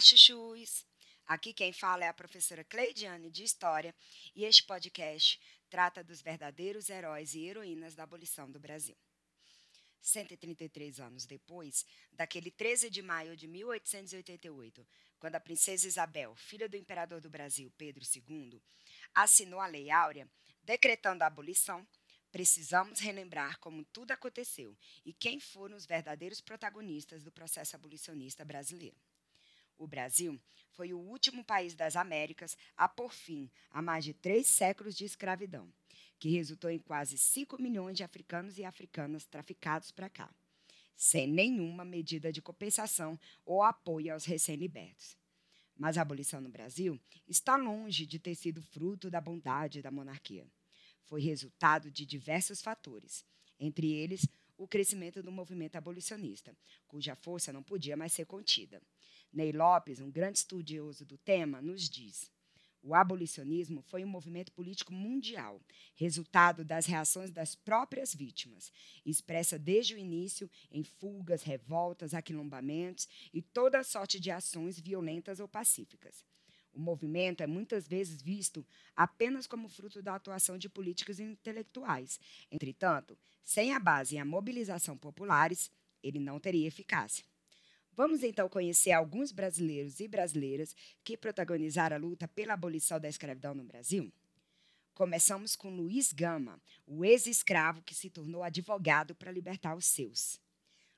Olá! Aqui quem fala é a professora Cleidiane de História e este podcast trata dos verdadeiros heróis e heroínas da abolição do Brasil. 133 anos depois, daquele 13 de maio de 1888, quando a princesa Isabel, filha do imperador do Brasil, Pedro II, assinou a Lei Áurea, decretando a abolição, precisamos relembrar como tudo aconteceu e quem foram os verdadeiros protagonistas do processo abolicionista brasileiro. O Brasil foi o último país das Américas a pôr fim a mais de três séculos de escravidão, que resultou em quase 5 milhões de africanos e africanas traficados para cá, sem nenhuma medida de compensação ou apoio aos recém-libertos. Mas a abolição no Brasil está longe de ter sido fruto da bondade da monarquia. Foi resultado de diversos fatores, entre eles o crescimento do movimento abolicionista, cuja força não podia mais ser contida. Ney Lopes, um grande estudioso do tema, nos diz: o abolicionismo foi um movimento político mundial, resultado das reações das próprias vítimas, expressa desde o início em fugas, revoltas, aquilombamentos e toda sorte de ações violentas ou pacíficas. O movimento é muitas vezes visto apenas como fruto da atuação de políticos intelectuais. Entretanto, sem a base e a mobilização populares, ele não teria eficácia. Vamos então conhecer alguns brasileiros e brasileiras que protagonizaram a luta pela abolição da escravidão no Brasil? Começamos com Luiz Gama, o ex-escravo que se tornou advogado para libertar os seus.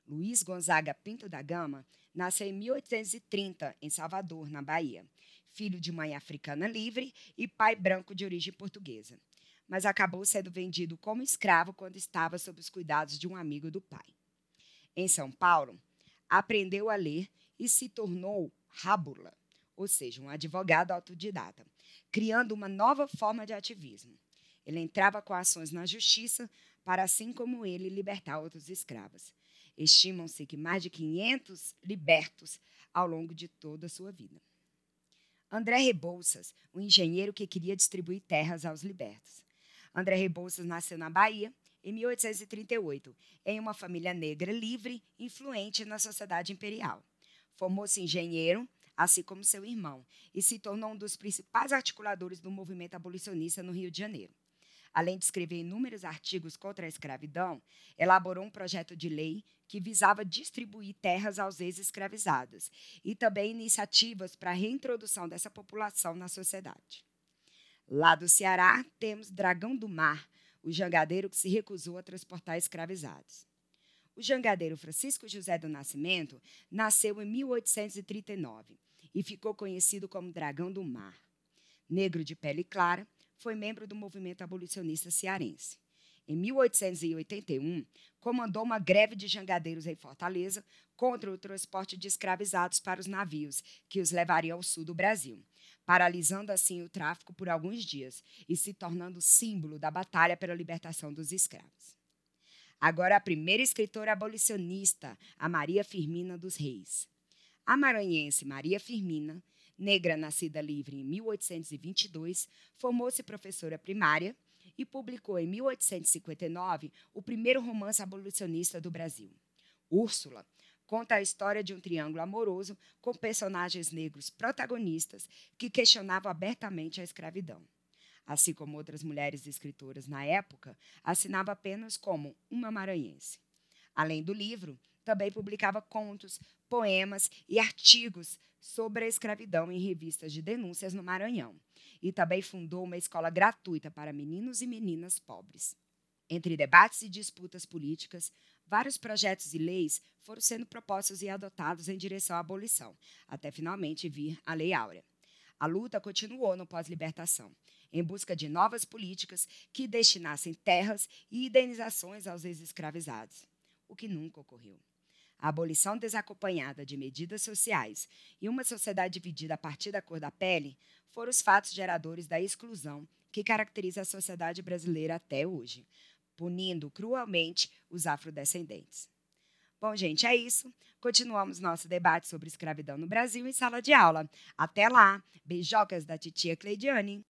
Luiz Gonzaga Pinto da Gama nasceu em 1830 em Salvador, na Bahia, filho de mãe africana livre e pai branco de origem portuguesa, mas acabou sendo vendido como escravo quando estava sob os cuidados de um amigo do pai. Em São Paulo, aprendeu a ler e se tornou rábula, ou seja, um advogado autodidata, criando uma nova forma de ativismo. Ele entrava com ações na justiça para, assim como ele, libertar outros escravos. Estimam-se que mais de 500 libertos ao longo de toda a sua vida. André Rebouças, um engenheiro que queria distribuir terras aos libertos. André Rebouças nasceu na Bahia em 1838, em uma família negra livre, influente na sociedade imperial. Formou-se engenheiro, assim como seu irmão, e se tornou um dos principais articuladores do movimento abolicionista no Rio de Janeiro. Além de escrever inúmeros artigos contra a escravidão, elaborou um projeto de lei que visava distribuir terras aos ex-escravizados e também iniciativas para a reintrodução dessa população na sociedade. Lá do Ceará, temos Dragão do Mar, o jangadeiro que se recusou a transportar escravizados. O jangadeiro Francisco José do Nascimento nasceu em 1839 e ficou conhecido como Dragão do Mar. Negro de pele clara, foi membro do movimento abolicionista cearense. Em 1881, comandou uma greve de jangadeiros em Fortaleza contra o transporte de escravizados para os navios que os levariam ao sul do Brasil paralisando assim o tráfico por alguns dias e se tornando símbolo da batalha pela libertação dos escravos. Agora, a primeira escritora abolicionista, a Maria Firmina dos Reis. A maranhense Maria Firmina, negra nascida livre em 1822, formou-se professora primária e publicou em 1859 o primeiro romance abolicionista do Brasil. Úrsula conta a história de um triângulo amoroso com personagens negros protagonistas que questionavam abertamente a escravidão. Assim como outras mulheres escritoras na época, assinava apenas como uma maranhense. Além do livro, também publicava contos, poemas e artigos sobre a escravidão em revistas de denúncias no Maranhão. E também fundou uma escola gratuita para meninos e meninas pobres. Entre debates e disputas políticas, vários projetos e leis foram sendo propostos e adotados em direção à abolição, até finalmente vir a Lei Áurea. A luta continuou no pós-libertação, em busca de novas políticas que destinassem terras e indenizações aos ex-escravizados, o que nunca ocorreu. A abolição desacompanhada de medidas sociais e uma sociedade dividida a partir da cor da pele foram os fatos geradores da exclusão que caracteriza a sociedade brasileira até hoje, punindo cruelmente os afrodescendentes. Bom, gente, é isso. Continuamos nosso debate sobre escravidão no Brasil em sala de aula. Até lá. Beijocas da titia Cleidiane.